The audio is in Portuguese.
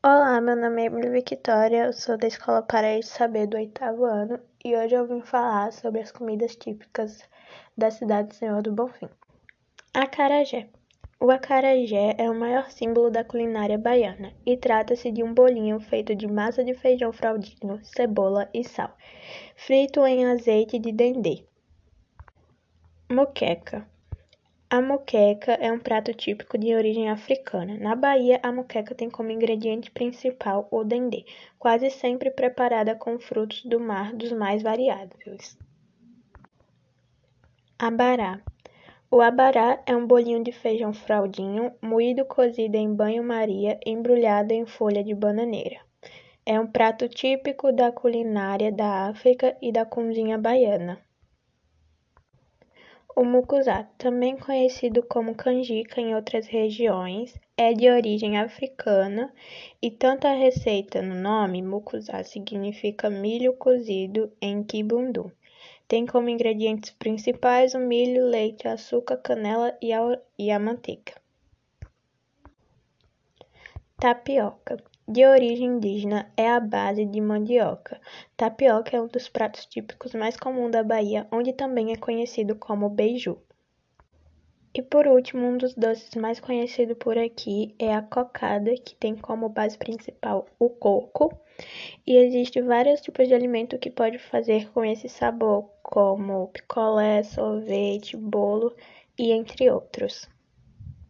Olá, meu nome é Emily Victoria, eu sou da Escola Paraíso Saber do oitavo ano e hoje eu vim falar sobre as comidas típicas da cidade Senhor do Bonfim. Acarajé. O acarajé é o maior símbolo da culinária baiana e trata-se de um bolinho feito de massa de feijão fraldinho, cebola e sal, frito em azeite de dendê. Moqueca. A moqueca é um prato típico de origem africana. Na Bahia, a moqueca tem como ingrediente principal o dendê, quase sempre preparada com frutos do mar dos mais variados. Abará. O abará é um bolinho de feijão fraldinho, moído cozido em banho-maria, embrulhado em folha de bananeira. É um prato típico da culinária da África e da cozinha baiana. O mucuzá, também conhecido como canjica em outras regiões, é de origem africana e tanto a receita no nome, mucuzá, significa milho cozido em kibundu. Tem como ingredientes principais o milho, leite, açúcar, canela e a, e a manteiga. Tapioca de origem indígena é a base de mandioca. Tapioca é um dos pratos típicos mais comuns da Bahia, onde também é conhecido como beiju. E por último, um dos doces mais conhecidos por aqui é a cocada, que tem como base principal o coco. E existem vários tipos de alimento que pode fazer com esse sabor, como picolé, sorvete, bolo e entre outros.